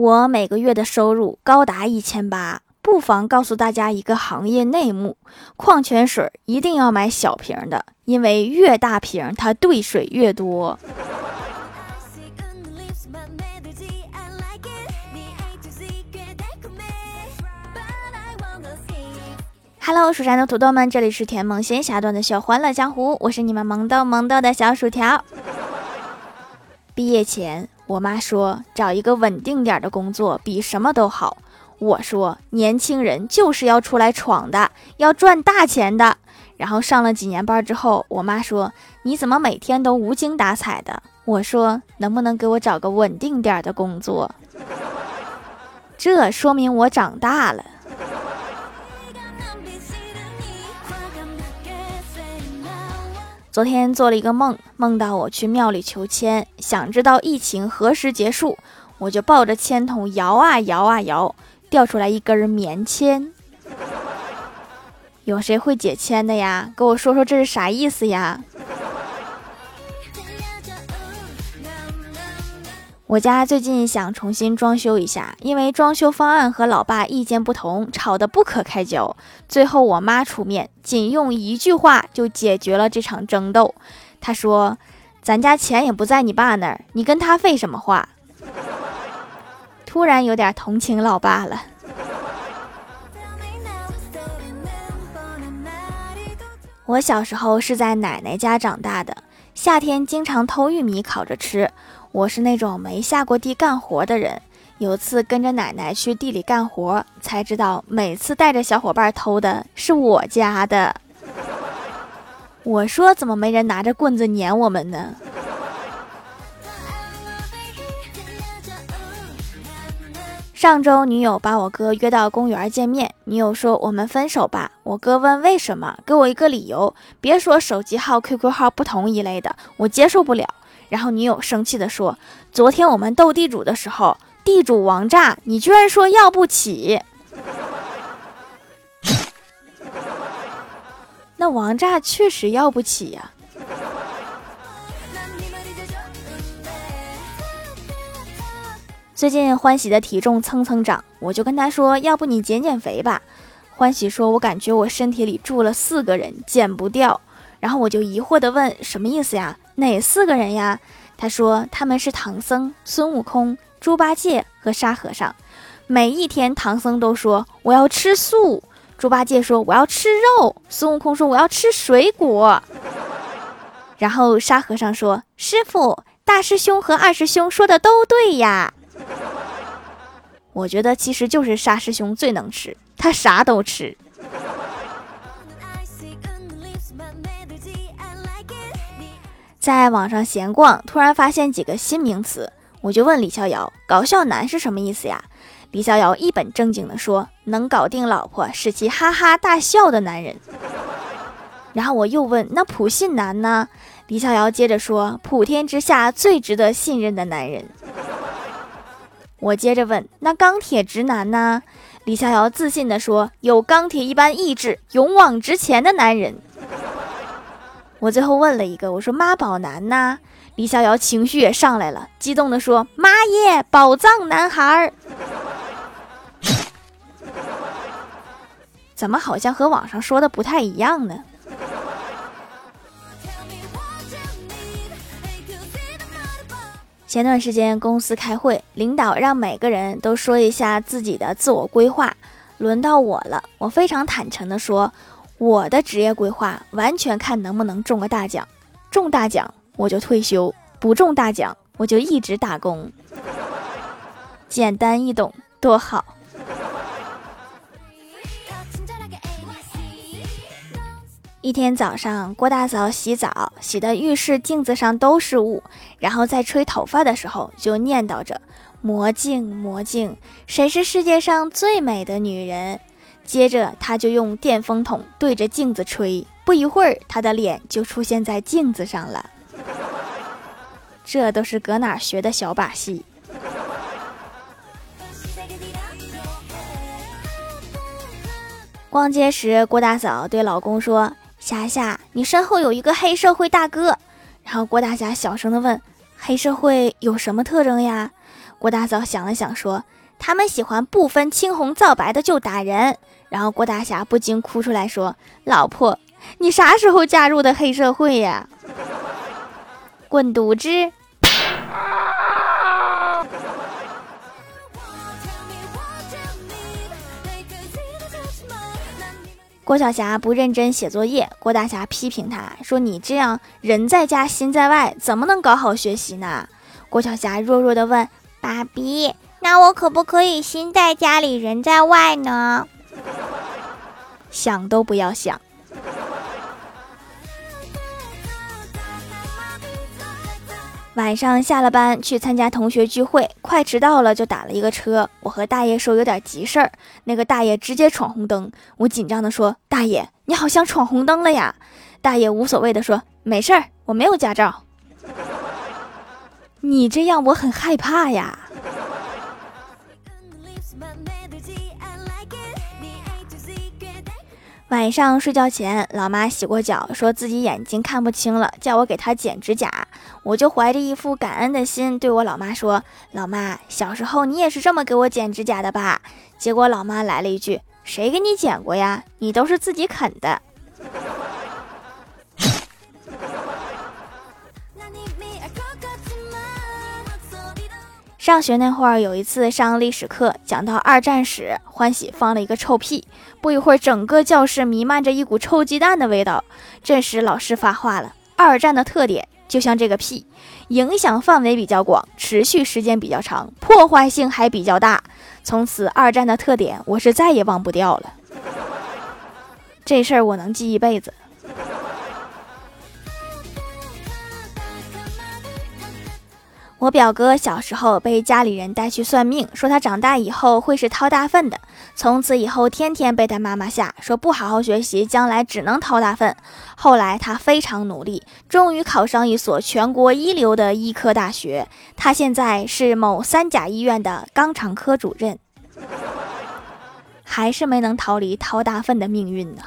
我每个月的收入高达一千八。不妨告诉大家一个行业内幕：矿泉水一定要买小瓶的，因为越大瓶它兑水越多。Hello，蜀山的土豆们，这里是甜萌仙侠段的小欢乐江湖，我是你们萌豆萌豆的小薯条。毕业前，我妈说找一个稳定点的工作比什么都好。我说，年轻人就是要出来闯的，要赚大钱的。然后上了几年班之后，我妈说：“你怎么每天都无精打采的？”我说：“能不能给我找个稳定点的工作？” 这说明我长大了。昨天做了一个梦，梦到我去庙里求签，想知道疫情何时结束，我就抱着签筒摇啊摇啊摇。掉出来一根棉签，有谁会解签的呀？给我说说这是啥意思呀？我家最近想重新装修一下，因为装修方案和老爸意见不同，吵得不可开交。最后我妈出面，仅用一句话就解决了这场争斗。她说：“咱家钱也不在你爸那儿，你跟他废什么话？”突然有点同情老爸了。我小时候是在奶奶家长大的，夏天经常偷玉米烤着吃。我是那种没下过地干活的人。有次跟着奶奶去地里干活，才知道每次带着小伙伴偷的是我家的。我说怎么没人拿着棍子撵我们呢？上周女友把我哥约到公园见面，女友说我们分手吧。我哥问为什么，给我一个理由，别说手机号、QQ 号不同一类的，我接受不了。然后女友生气的说，昨天我们斗地主的时候，地主王炸，你居然说要不起。那王炸确实要不起呀。最近欢喜的体重蹭蹭涨，我就跟他说：“要不你减减肥吧。”欢喜说：“我感觉我身体里住了四个人，减不掉。”然后我就疑惑的问：“什么意思呀？哪四个人呀？”他说：“他们是唐僧、孙悟空、猪八戒和沙和尚。每一天，唐僧都说我要吃素，猪八戒说我要吃肉，孙悟空说我要吃水果。然后沙和尚说：‘师傅，大师兄和二师兄说的都对呀。’”我觉得其实就是沙师兄最能吃，他啥都吃。在网上闲逛，突然发现几个新名词，我就问李逍遥：“搞笑男是什么意思呀？”李逍遥一本正经地说：“能搞定老婆，使其哈哈大笑的男人。”然后我又问：“那普信男呢？”李逍遥接着说：“普天之下最值得信任的男人。”我接着问：“那钢铁直男呢？”李逍遥自信地说：“有钢铁一般意志、勇往直前的男人。”我最后问了一个：“我说妈宝男呢？”李逍遥情绪也上来了，激动地说：“妈耶，宝藏男孩儿！”怎么好像和网上说的不太一样呢？前段时间公司开会，领导让每个人都说一下自己的自我规划。轮到我了，我非常坦诚地说，我的职业规划完全看能不能中个大奖，中大奖我就退休，不中大奖我就一直打工。简单易懂，多好。一天早上，郭大嫂洗澡，洗的浴室镜子上都是雾，然后在吹头发的时候就念叨着：“魔镜，魔镜，谁是世界上最美的女人？”接着，她就用电风筒对着镜子吹，不一会儿，她的脸就出现在镜子上了。这都是搁哪学的小把戏？逛街时，郭大嫂对老公说。霞霞，你身后有一个黑社会大哥。然后郭大侠小声的问：“黑社会有什么特征呀？”郭大嫂想了想说：“他们喜欢不分青红皂白的就打人。”然后郭大侠不禁哭出来说：“老婆，你啥时候加入的黑社会呀？” 滚犊子！郭晓霞不认真写作业，郭大侠批评他说：“你这样人在家心在外，怎么能搞好学习呢？”郭晓霞弱弱的问：“爸比，那我可不可以心在家里人在外呢？”想都不要想。晚上下了班去参加同学聚会，快迟到了就打了一个车。我和大爷说有点急事儿，那个大爷直接闯红灯。我紧张的说：“大爷，你好像闯红灯了呀？”大爷无所谓的说：“没事儿，我没有驾照。”你这样我很害怕呀。晚上睡觉前，老妈洗过脚，说自己眼睛看不清了，叫我给她剪指甲。我就怀着一副感恩的心，对我老妈说：“老妈，小时候你也是这么给我剪指甲的吧？”结果老妈来了一句：“谁给你剪过呀？你都是自己啃的。”上学那会儿，有一次上历史课，讲到二战时，欢喜放了一个臭屁，不一会儿，整个教室弥漫着一股臭鸡蛋的味道。这时老师发话了：二战的特点就像这个屁，影响范围比较广，持续时间比较长，破坏性还比较大。从此，二战的特点我是再也忘不掉了。这事儿我能记一辈子。我表哥小时候被家里人带去算命，说他长大以后会是掏大粪的。从此以后，天天被他妈妈吓，说不好好学习，将来只能掏大粪。后来他非常努力，终于考上一所全国一流的医科大学。他现在是某三甲医院的肛肠科主任，还是没能逃离掏大粪的命运呢。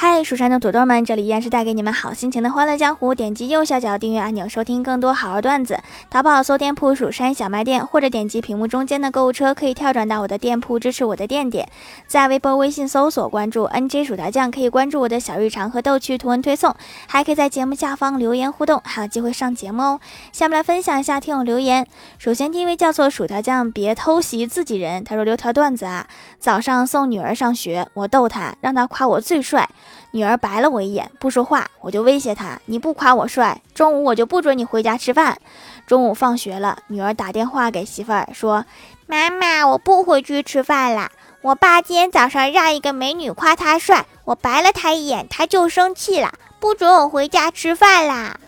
嗨，蜀山的土豆们，这里依然是带给你们好心情的欢乐江湖。点击右下角订阅按钮，收听更多好玩段子。淘宝搜店铺“蜀山小卖店”，或者点击屏幕中间的购物车，可以跳转到我的店铺，支持我的店点。在微博、微信搜索关注 “nj 薯条酱”，可以关注我的小日常和逗趣图文推送，还可以在节目下方留言互动，还有机会上节目哦。下面来分享一下听友留言。首先第一位叫做薯条酱，别偷袭自己人。他说留条段子啊，早上送女儿上学，我逗她，让她夸我最帅。女儿白了我一眼，不说话，我就威胁她：“你不夸我帅，中午我就不准你回家吃饭。”中午放学了，女儿打电话给媳妇儿说：“妈妈，我不回去吃饭了。我爸今天早上让一个美女夸他帅，我白了他一眼，他就生气了，不准我回家吃饭啦。”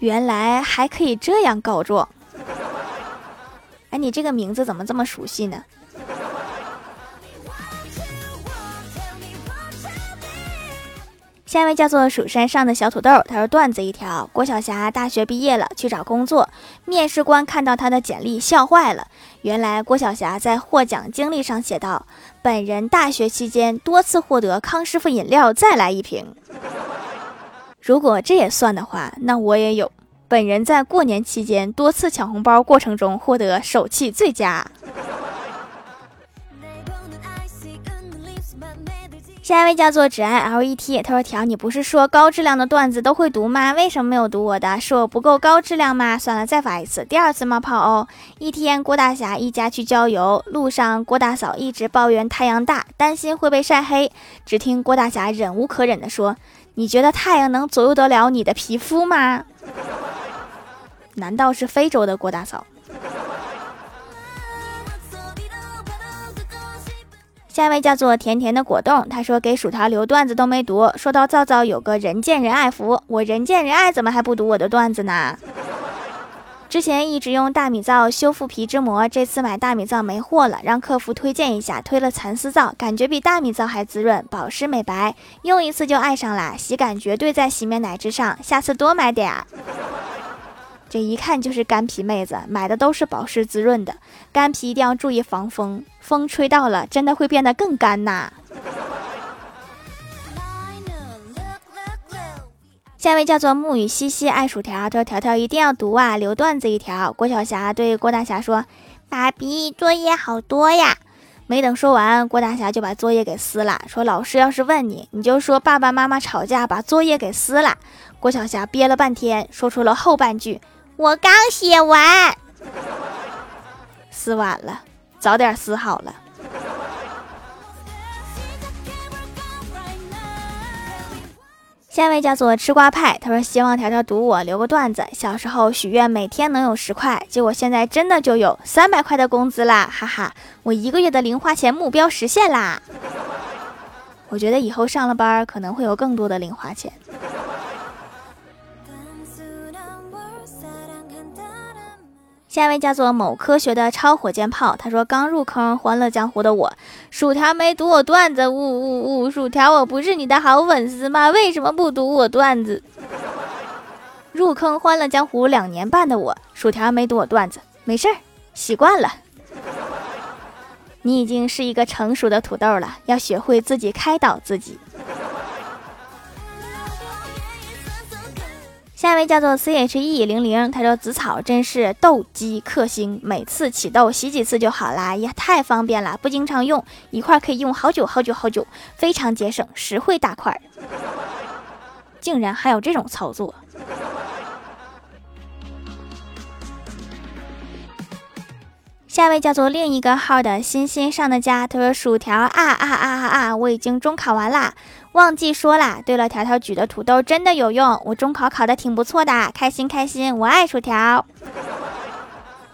原来还可以这样告状。哎，你这个名字怎么这么熟悉呢？下一位叫做蜀山上的小土豆，他说段子一条：郭晓霞大学毕业了，去找工作，面试官看到他的简历笑坏了。原来郭晓霞在获奖经历上写道：“本人大学期间多次获得康师傅饮料再来一瓶。”如果这也算的话，那我也有。本人在过年期间多次抢红包过程中获得手气最佳。下一位叫做只爱 L E T，他说：“条，你不是说高质量的段子都会读吗？为什么没有读我的？是我不够高质量吗？算了，再发一次，第二次冒泡哦。一天，郭大侠一家去郊游，路上郭大嫂一直抱怨太阳大，担心会被晒黑。只听郭大侠忍无可忍地说：‘你觉得太阳能左右得了你的皮肤吗？’难道是非洲的郭大嫂？”下一位叫做甜甜的果冻，他说给薯条留段子都没读。说到皂皂有个人见人爱福，我人见人爱怎么还不读我的段子呢？之前一直用大米皂修复皮脂膜，这次买大米皂没货了，让客服推荐一下，推了蚕丝皂，感觉比大米皂还滋润，保湿美白，用一次就爱上了，洗感绝对在洗面奶之上，下次多买点儿。这一看就是干皮妹子，买的都是保湿滋润的。干皮一定要注意防风，风吹到了，真的会变得更干呐。下一位叫做木雨西西爱薯条，他说：“条条一定要读啊，留段子一条。”郭晓霞对郭大侠说：“爸比，作业好多呀。”没等说完，郭大侠就把作业给撕了，说：“老师要是问你，你就说爸爸妈妈吵架把作业给撕了。”郭晓霞憋了半天，说出了后半句：“我刚写完，撕完了，早点撕好了。”下一位叫做吃瓜派，他说希望条条读我留个段子。小时候许愿每天能有十块，结果现在真的就有三百块的工资啦，哈哈！我一个月的零花钱目标实现啦！我觉得以后上了班可能会有更多的零花钱。下一位叫做某科学的超火箭炮，他说刚入坑《欢乐江湖》的我，薯条没读我段子，呜呜呜！薯条，我不是你的好粉丝吗？为什么不读我段子？入坑《欢乐江湖》两年半的我，薯条没读我段子，没事儿，习惯了。你已经是一个成熟的土豆了，要学会自己开导自己。下一位叫做 C H E 零零，他说紫草真是斗鸡克星，每次起痘洗几次就好啦，也太方便了，不经常用一块可以用好久好久好久，非常节省，实惠大块，竟然还有这种操作。下一位叫做另一个号的欣欣上的家，他说：“薯条啊啊啊啊啊！我已经中考完啦，忘记说啦。对了，条条举的土豆真的有用，我中考考的挺不错的，开心开心，我爱薯条，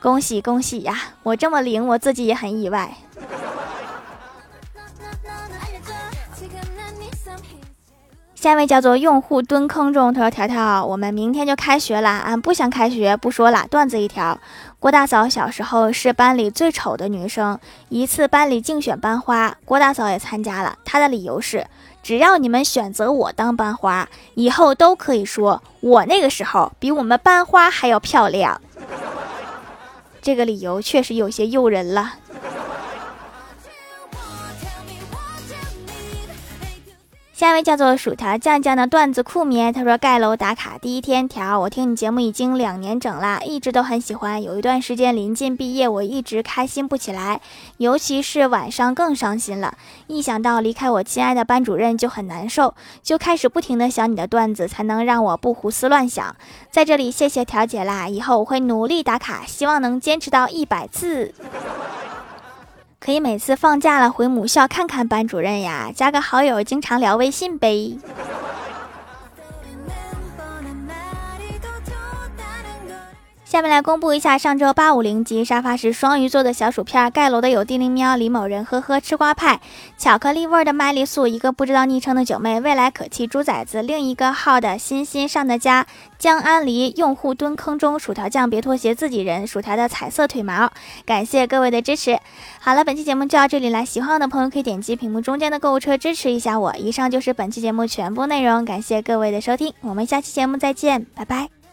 恭喜恭喜呀！我这么灵，我自己也很意外。”下一位叫做用户蹲坑中，他说：“条条，我们明天就开学了，俺不想开学，不说了。段子一条：郭大嫂小时候是班里最丑的女生，一次班里竞选班花，郭大嫂也参加了。她的理由是：只要你们选择我当班花，以后都可以说我那个时候比我们班花还要漂亮。这个理由确实有些诱人了。”下一位叫做薯条酱酱的段子酷咩，他说盖楼打卡第一天条，我听你节目已经两年整了，一直都很喜欢。有一段时间临近毕业，我一直开心不起来，尤其是晚上更伤心了。一想到离开我亲爱的班主任就很难受，就开始不停的想你的段子，才能让我不胡思乱想。在这里谢谢条姐啦，以后我会努力打卡，希望能坚持到一百次。可以每次放假了回母校看看班主任呀，加个好友，经常聊微信呗。下面来公布一下上周八五零级沙发是双鱼座的小薯片盖楼的有地灵喵李某人呵呵吃瓜派巧克力味的麦丽素一个不知道昵称的九妹未来可期猪崽子另一个号的欣欣上的家江安离用户蹲坑中薯条酱别拖鞋自己人薯条的彩色腿毛感谢各位的支持。好了，本期节目就到这里了，喜欢我的朋友可以点击屏幕中间的购物车支持一下我。以上就是本期节目全部内容，感谢各位的收听，我们下期节目再见，拜拜。